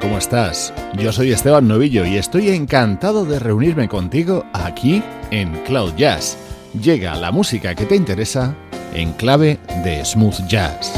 ¿Cómo estás? Yo soy Esteban Novillo y estoy encantado de reunirme contigo aquí en Cloud Jazz. Llega la música que te interesa en clave de smooth jazz.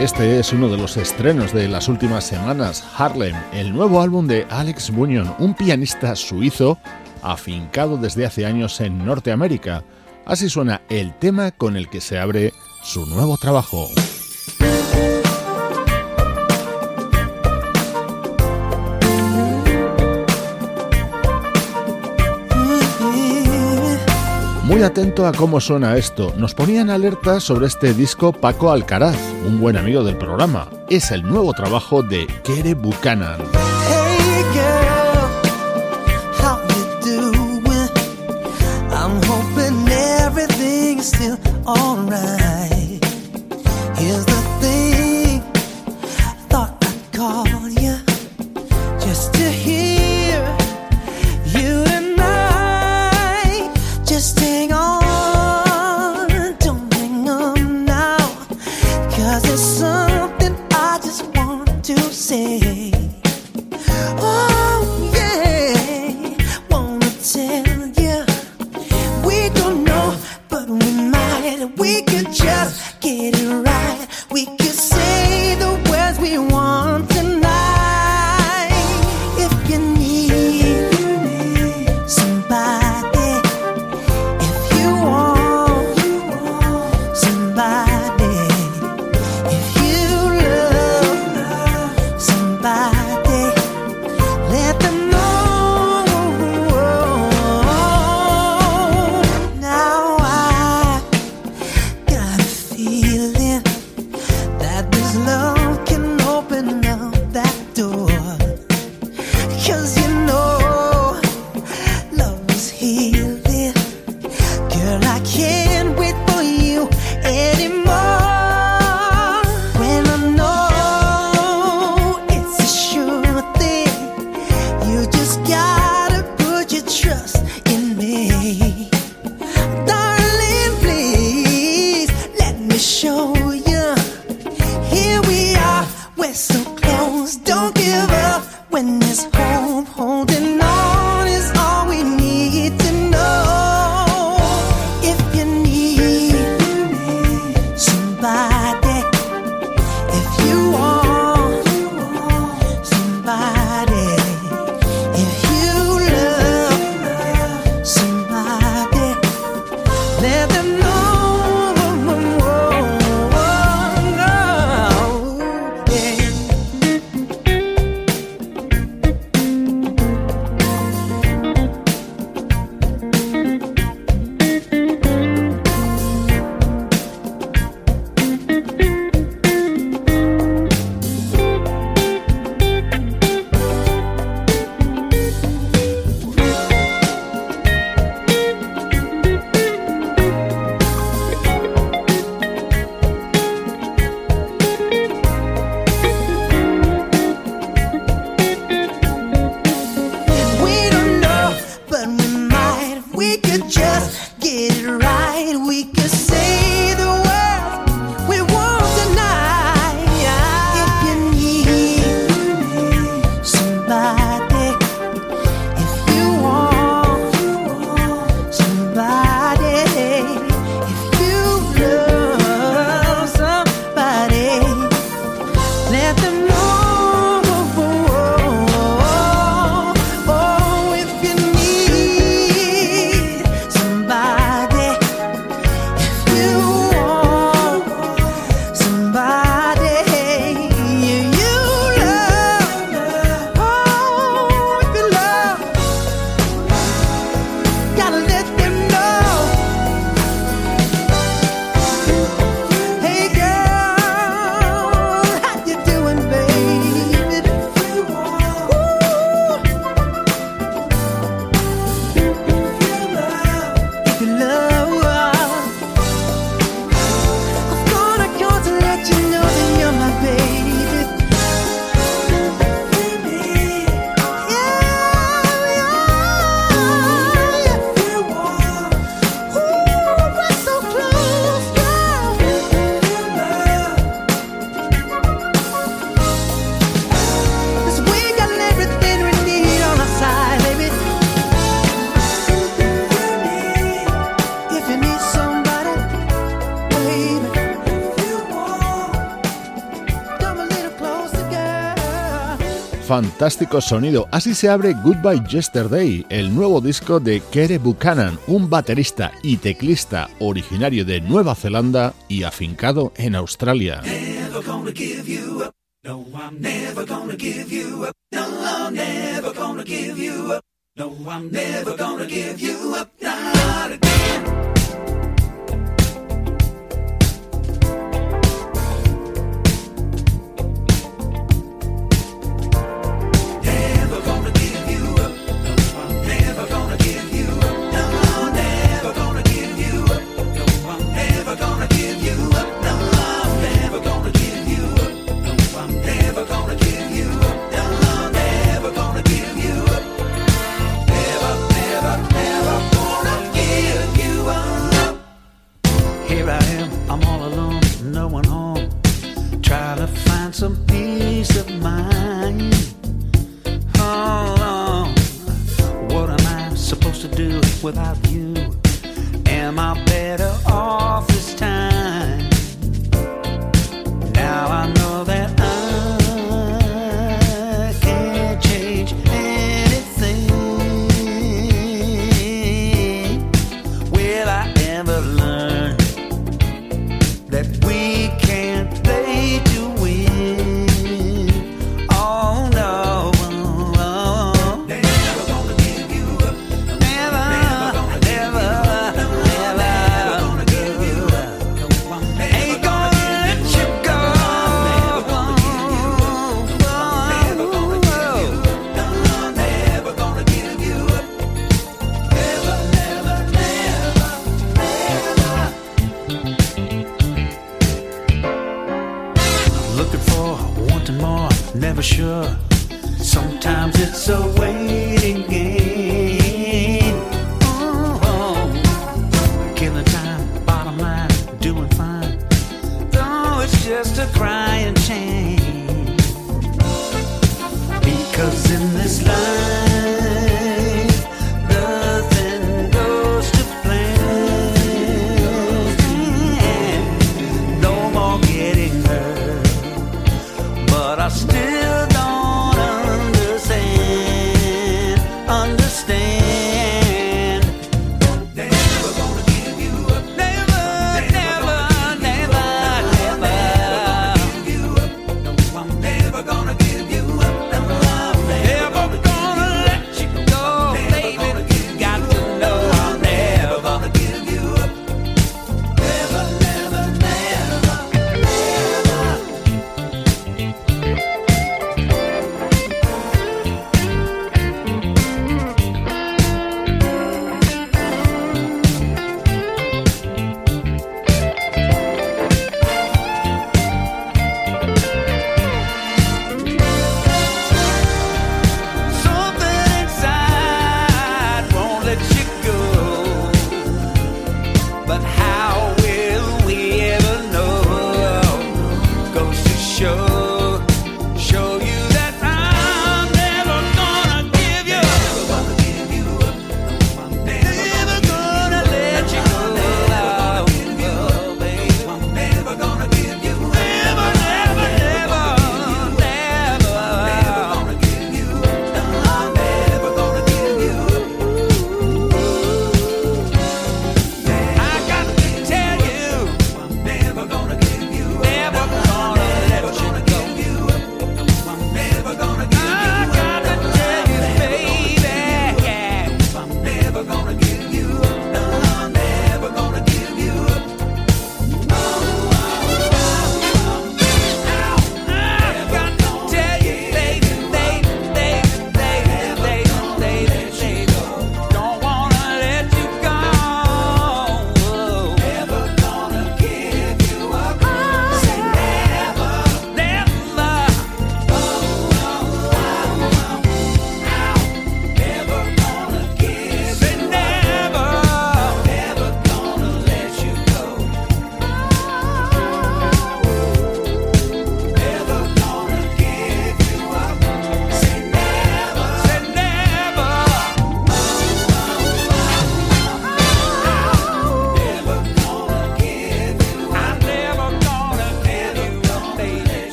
Este es uno de los estrenos de las últimas semanas, Harlem, el nuevo álbum de Alex Bunyon, un pianista suizo afincado desde hace años en Norteamérica. Así suena el tema con el que se abre su nuevo trabajo. Muy atento a cómo suena esto. Nos ponían alerta sobre este disco Paco Alcaraz, un buen amigo del programa. Es el nuevo trabajo de Kere Buchanan. sonido. Así se abre Goodbye Yesterday, el nuevo disco de Kere Buchanan, un baterista y teclista originario de Nueva Zelanda y afincado en Australia. still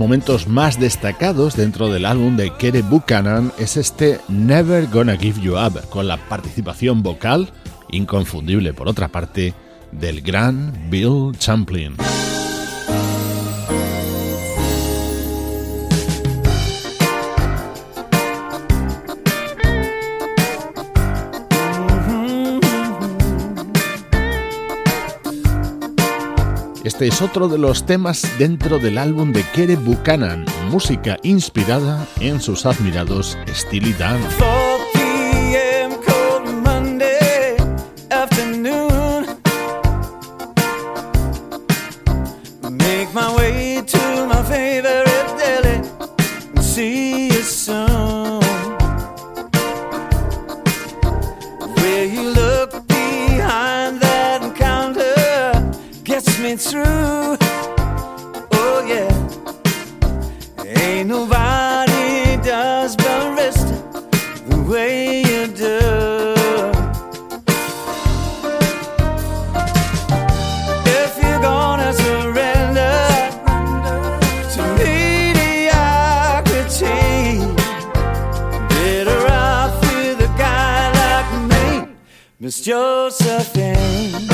momentos más destacados dentro del álbum de Kere Buchanan es este Never Gonna Give You Up, con la participación vocal, inconfundible por otra parte, del gran Bill Champlin. Este es otro de los temas dentro del álbum de Kere Buchanan, música inspirada en sus admirados Steely Dan. Josephine.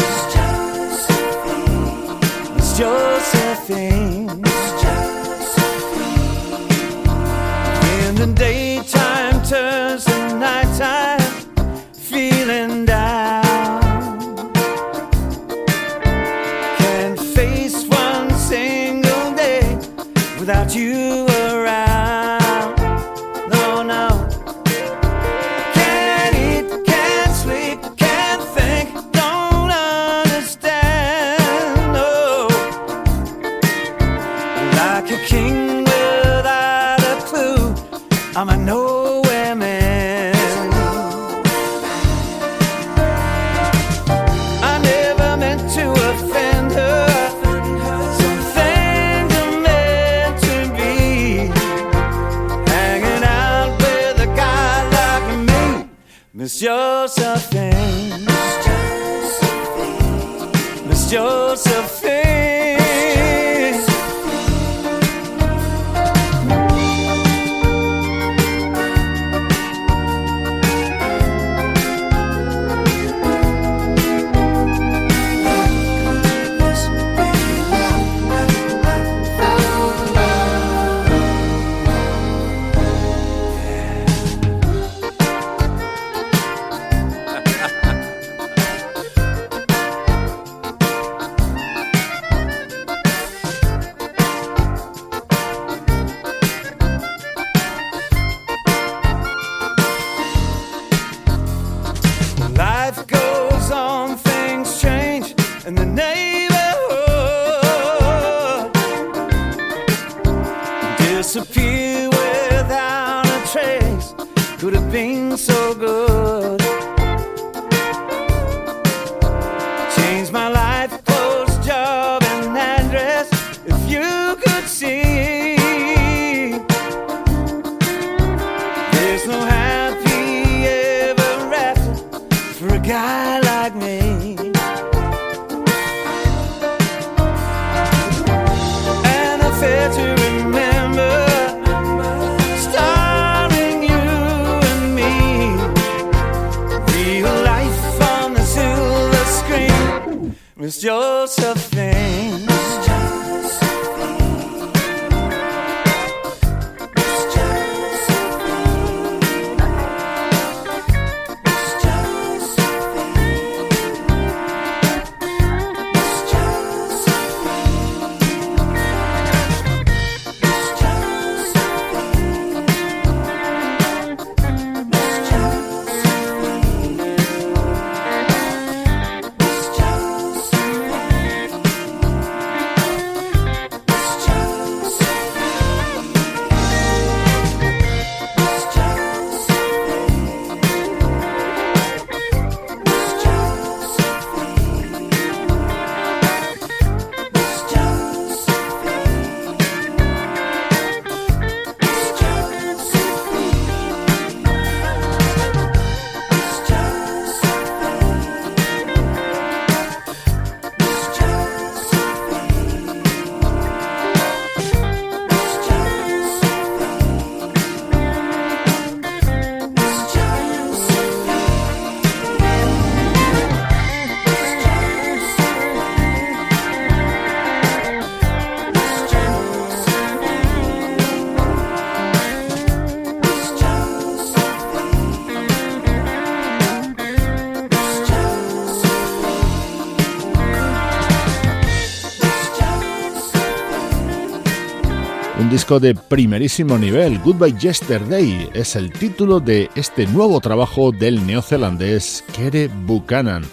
Disco de primerísimo nivel, Goodbye Yesterday, es el título de este nuevo trabajo del neozelandés Kere Buchanan.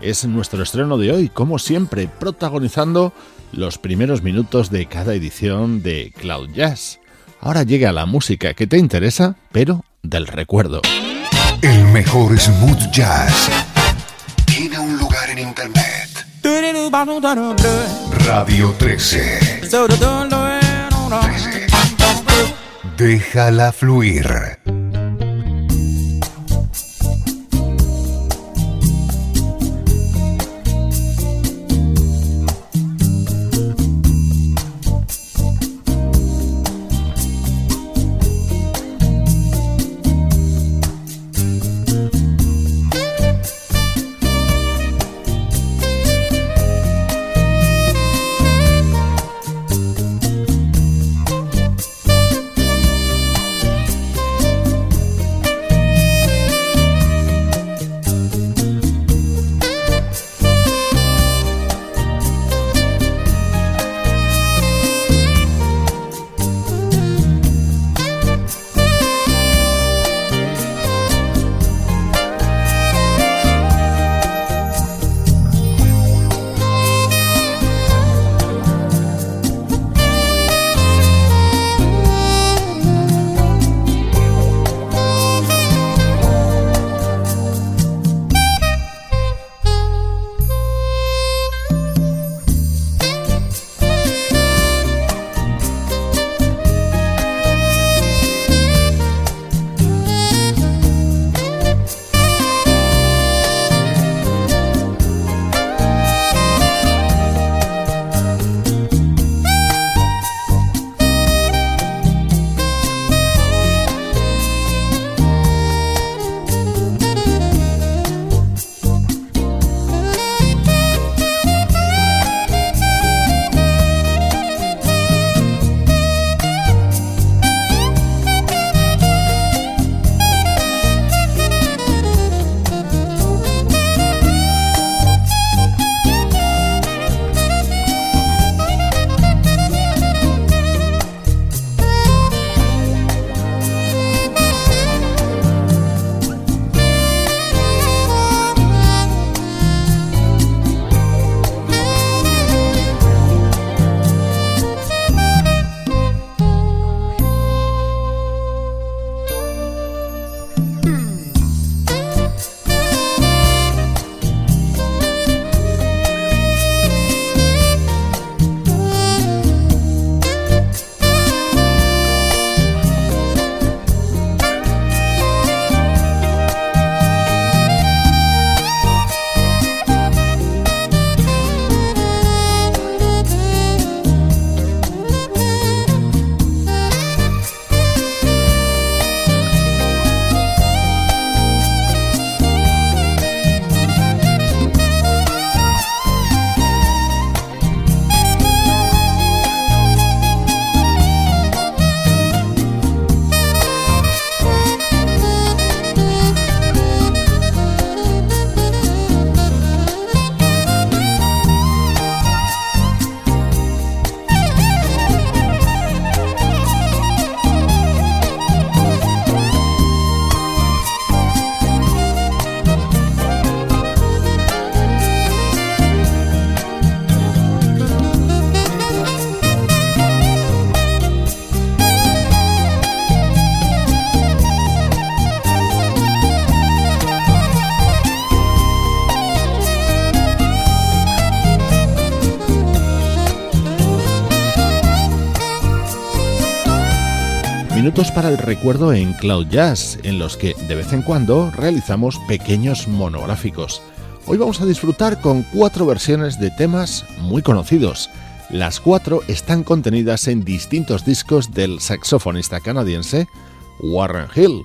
Es nuestro estreno de hoy, como siempre, protagonizando los primeros minutos de cada edición de Cloud Jazz. Ahora llega la música que te interesa, pero del recuerdo. El mejor smooth jazz tiene un lugar en internet. Radio 13. Déjala fluir. Para el recuerdo en Cloud Jazz, en los que de vez en cuando realizamos pequeños monográficos. Hoy vamos a disfrutar con cuatro versiones de temas muy conocidos. Las cuatro están contenidas en distintos discos del saxofonista canadiense Warren Hill.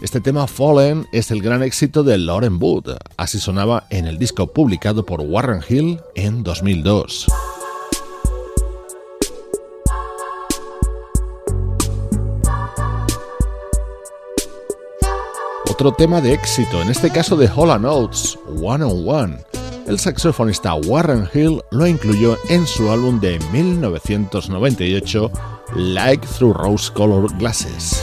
Este tema Fallen es el gran éxito de Lauren Wood, así sonaba en el disco publicado por Warren Hill en 2002. Otro tema de éxito, en este caso de Holland Oates, One on One. El saxofonista Warren Hill lo incluyó en su álbum de 1998, Like Through Rose Colored Glasses.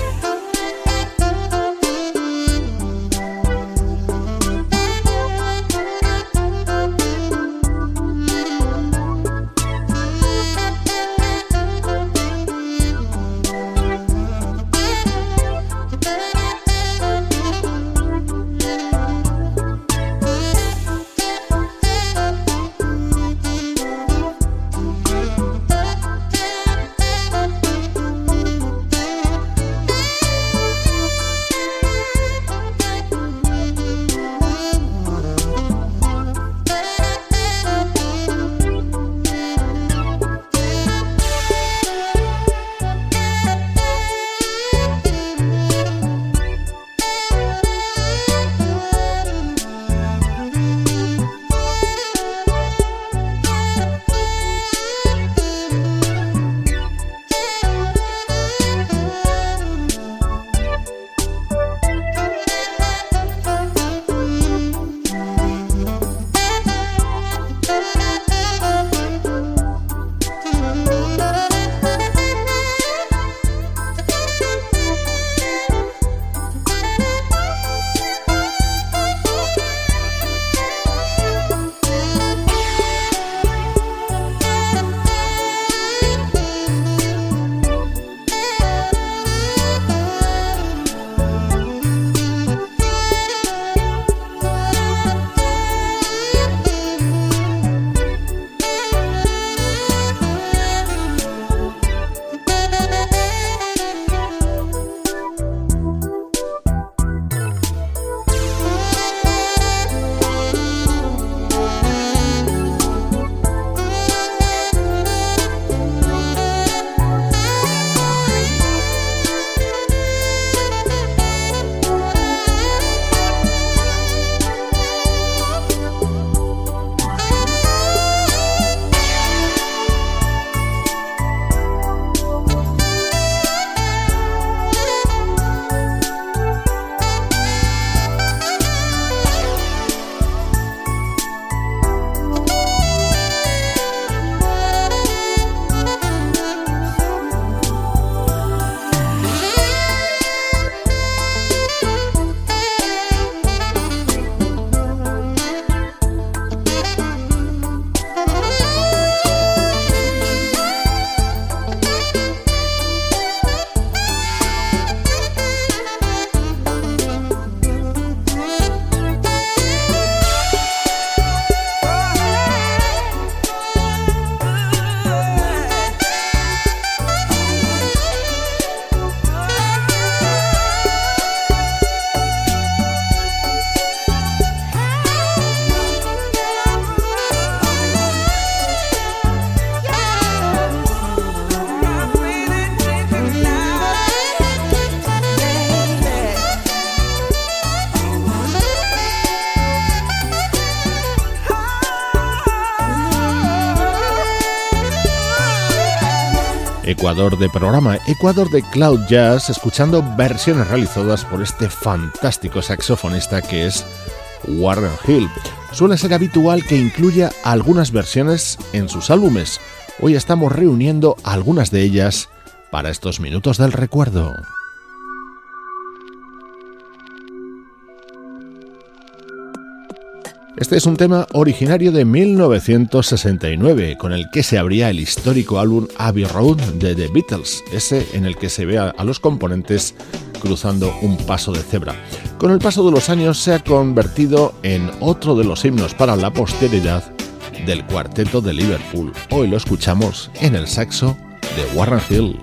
Ecuador de programa, Ecuador de Cloud Jazz, escuchando versiones realizadas por este fantástico saxofonista que es Warren Hill. Suele ser habitual que incluya algunas versiones en sus álbumes. Hoy estamos reuniendo algunas de ellas para estos minutos del recuerdo. Este es un tema originario de 1969, con el que se abría el histórico álbum Abbey Road de The Beatles, ese en el que se ve a los componentes cruzando un paso de cebra. Con el paso de los años se ha convertido en otro de los himnos para la posteridad del cuarteto de Liverpool. Hoy lo escuchamos en el saxo de Warren Hill.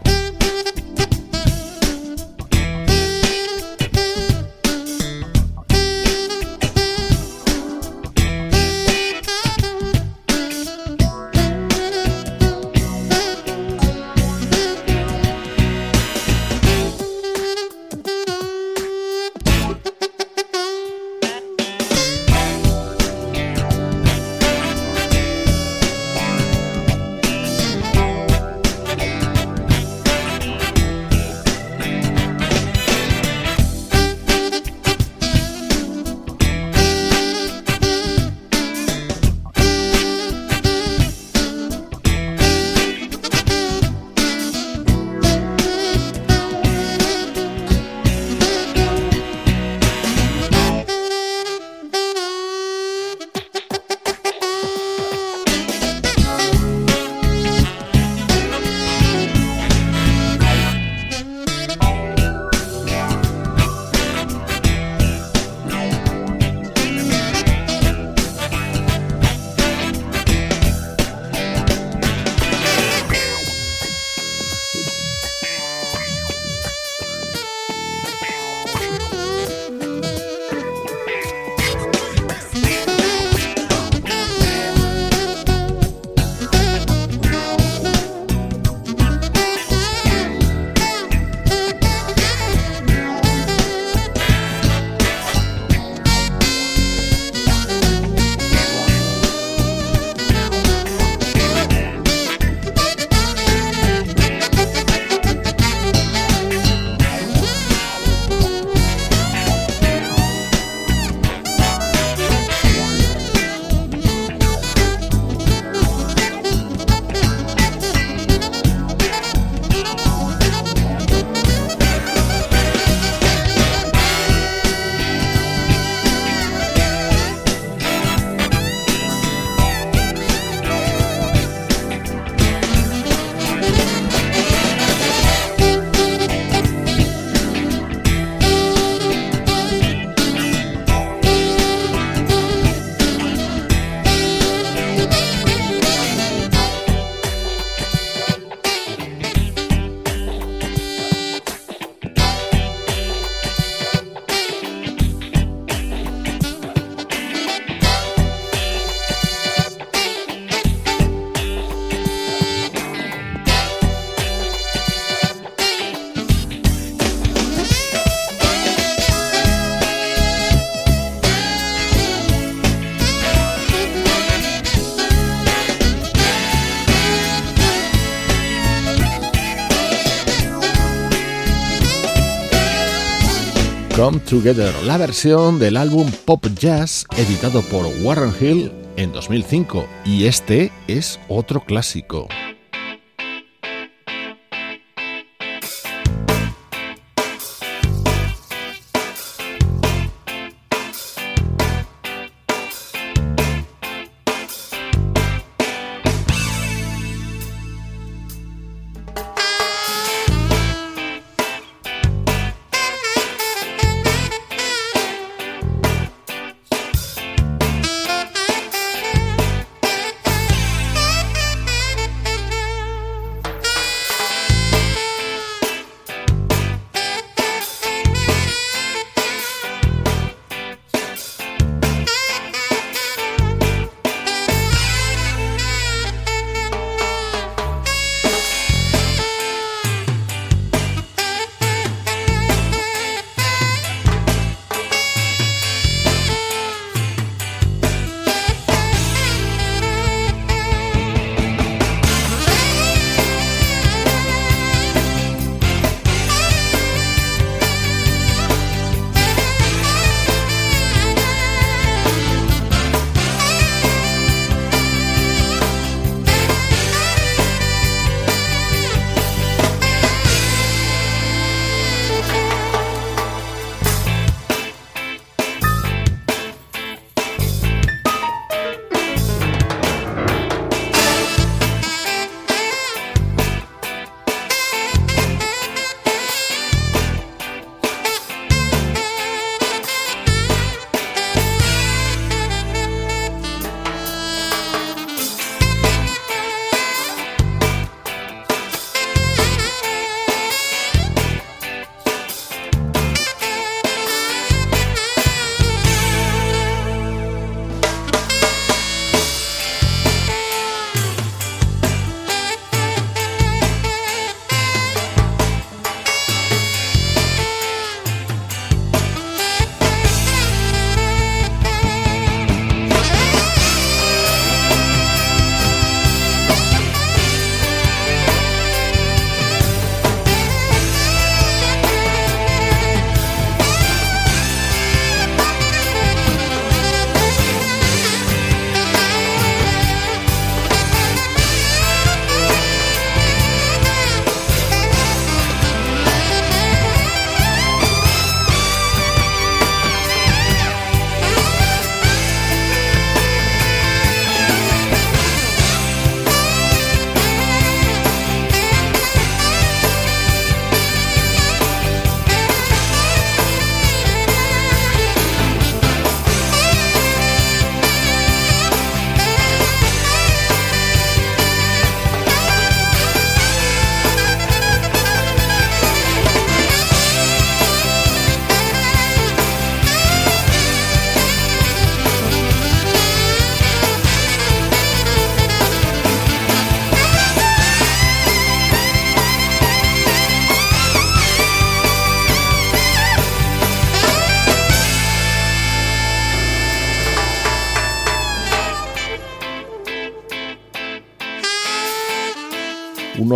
Together, la versión del álbum Pop Jazz editado por Warren Hill en 2005 y este es otro clásico.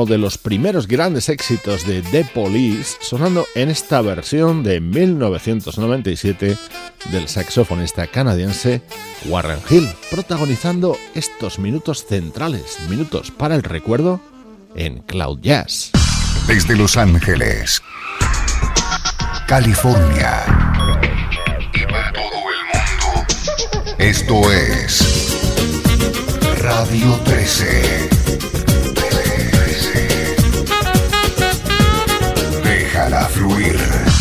De los primeros grandes éxitos de The Police, sonando en esta versión de 1997 del saxofonista canadiense Warren Hill, protagonizando estos minutos centrales, minutos para el recuerdo, en Cloud Jazz. Desde Los Ángeles, California y para todo el mundo, esto es Radio 13. Déjala fluir.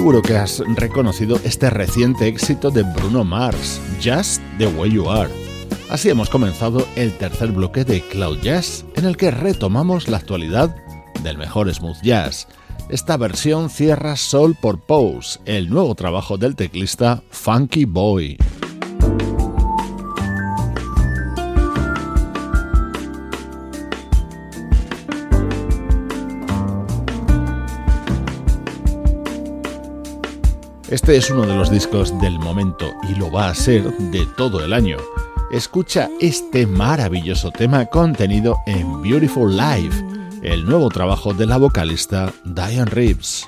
Seguro que has reconocido este reciente éxito de Bruno Mars, Just the Way You Are. Así hemos comenzado el tercer bloque de Cloud Jazz, en el que retomamos la actualidad del mejor smooth jazz. Esta versión cierra Soul por Pose, el nuevo trabajo del teclista Funky Boy. Este es uno de los discos del momento y lo va a ser de todo el año. Escucha este maravilloso tema contenido en Beautiful Life, el nuevo trabajo de la vocalista Diane Reeves.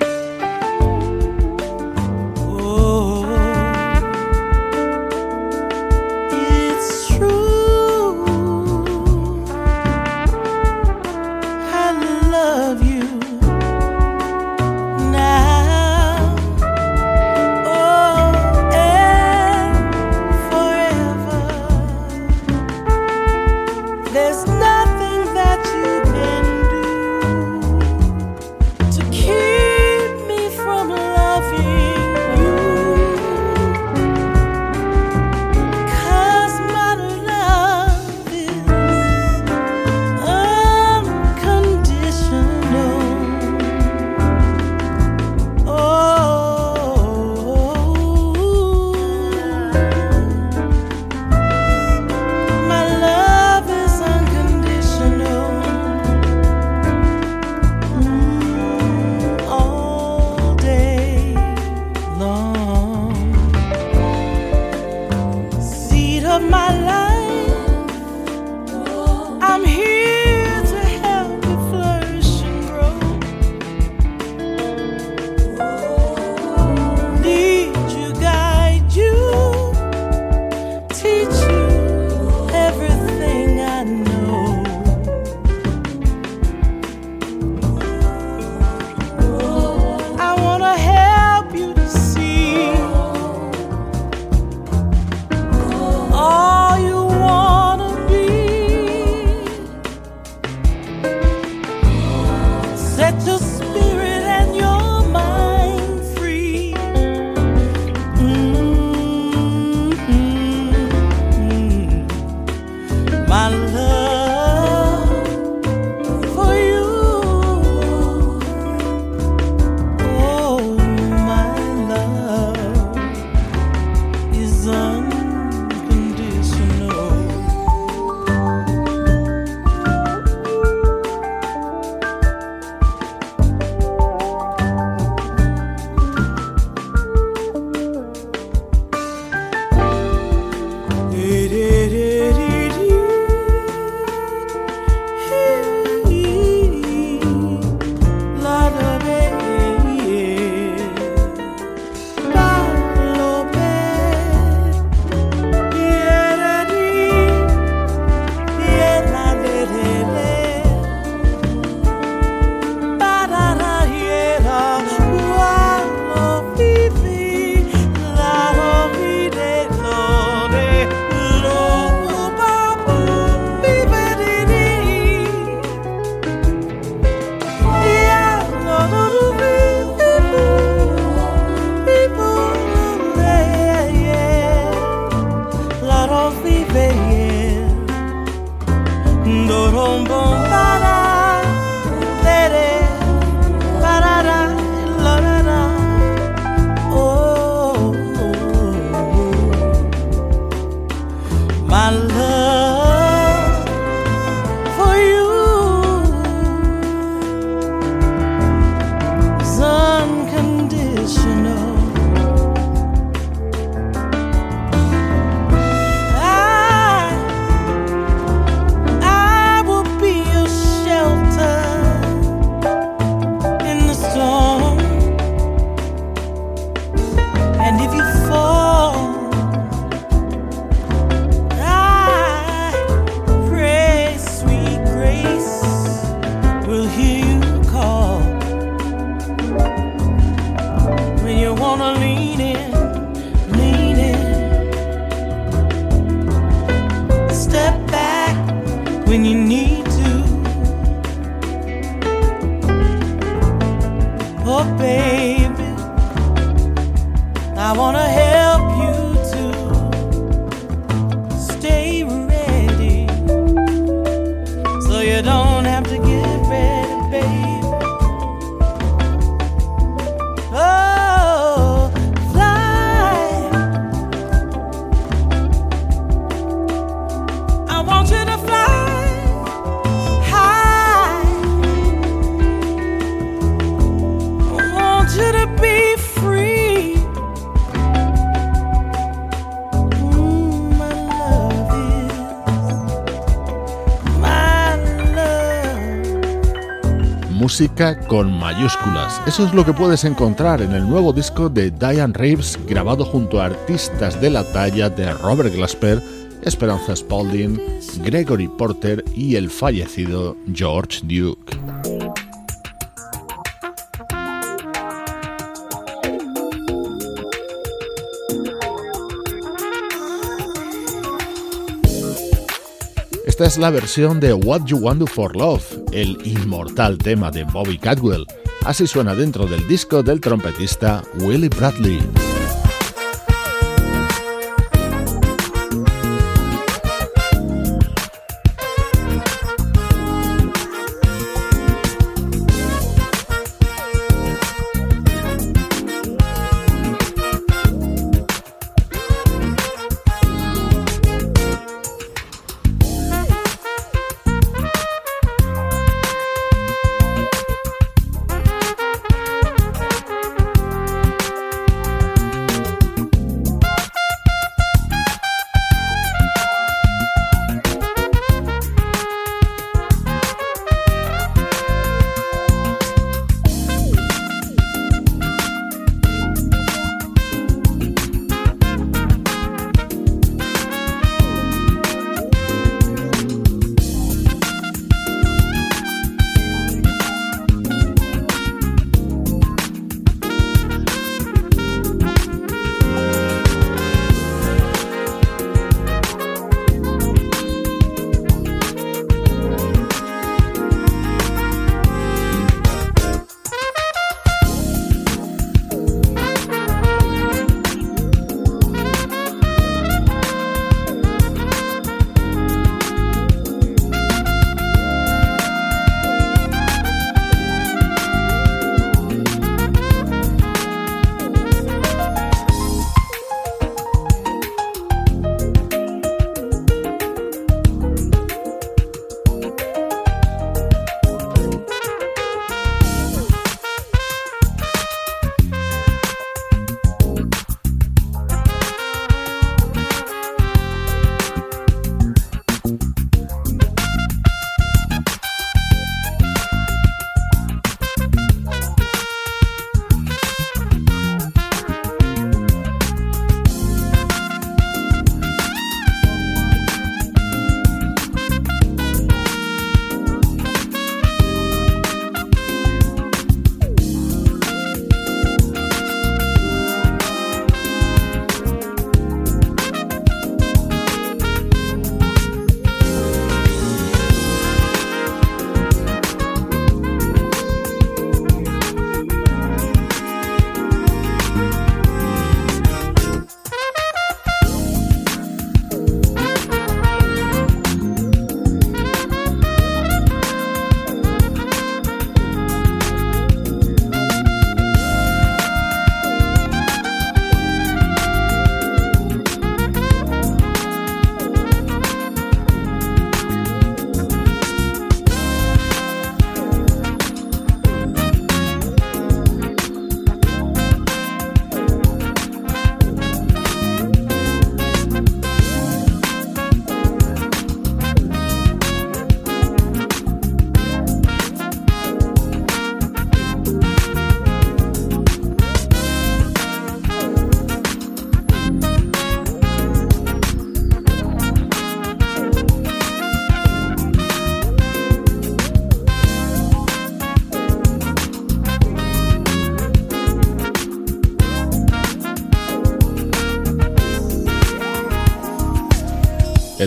Música con mayúsculas. Eso es lo que puedes encontrar en el nuevo disco de Diane Reeves, grabado junto a artistas de la talla de Robert Glasper, Esperanza Spalding, Gregory Porter y el fallecido George Duke. Esta es la versión de What You Want Do For Love, el inmortal tema de Bobby Cadwell. Así suena dentro del disco del trompetista Willie Bradley.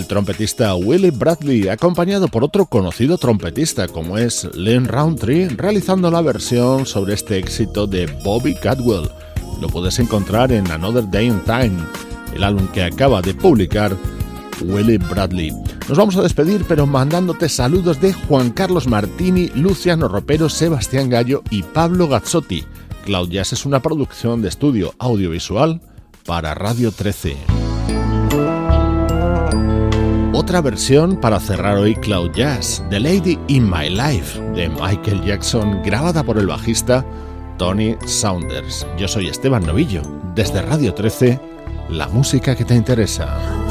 El trompetista Willie Bradley, acompañado por otro conocido trompetista como es Len Roundtree, realizando la versión sobre este éxito de Bobby Cadwell. Lo puedes encontrar en Another Day in Time, el álbum que acaba de publicar Willie Bradley. Nos vamos a despedir, pero mandándote saludos de Juan Carlos Martini, Luciano Ropero, Sebastián Gallo y Pablo Gazzotti. Cloud Jazz es una producción de estudio audiovisual para Radio 13 otra versión para cerrar hoy Cloud Jazz, The Lady in My Life, de Michael Jackson, grabada por el bajista Tony Saunders. Yo soy Esteban Novillo, desde Radio 13, la música que te interesa.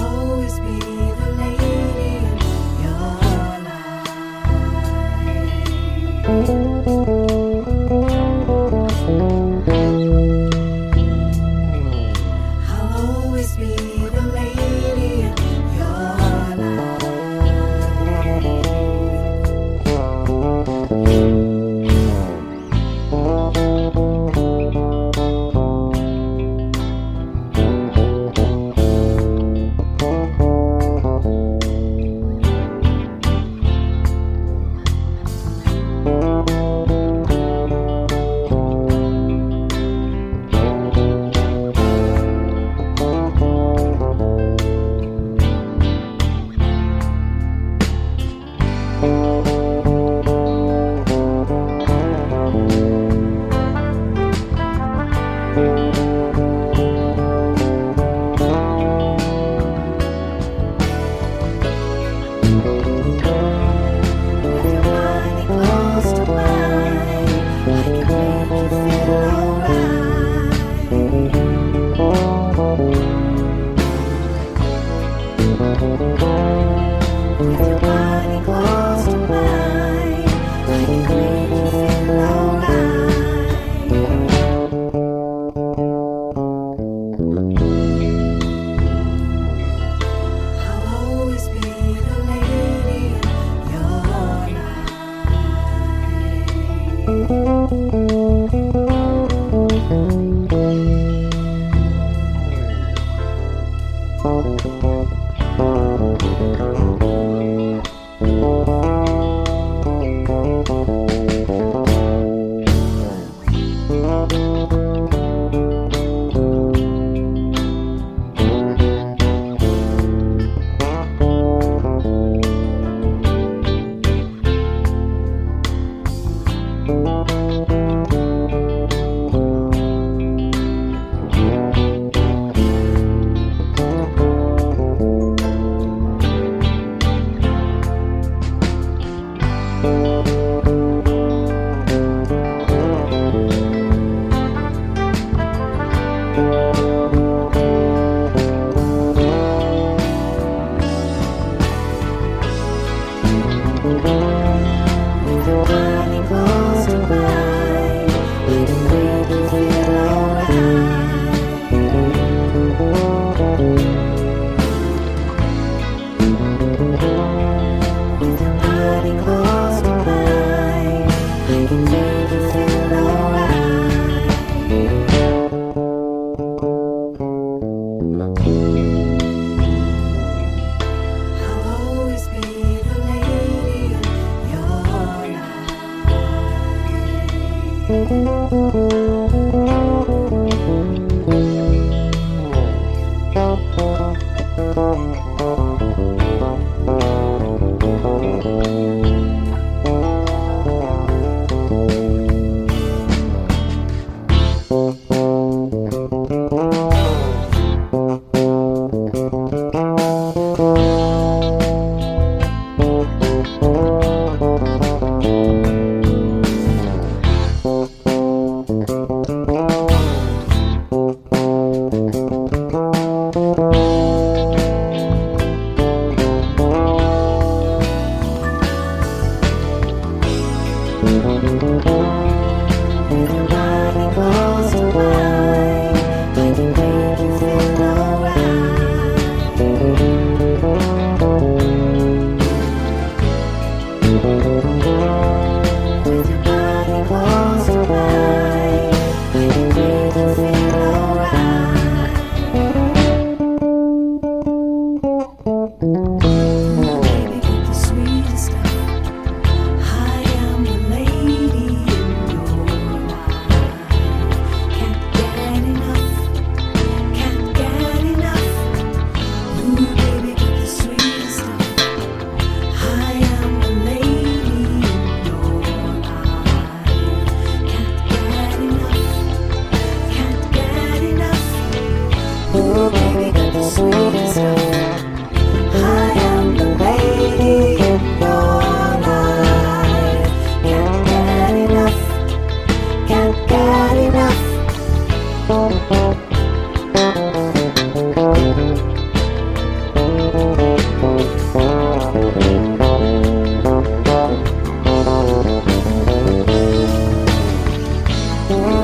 Oh.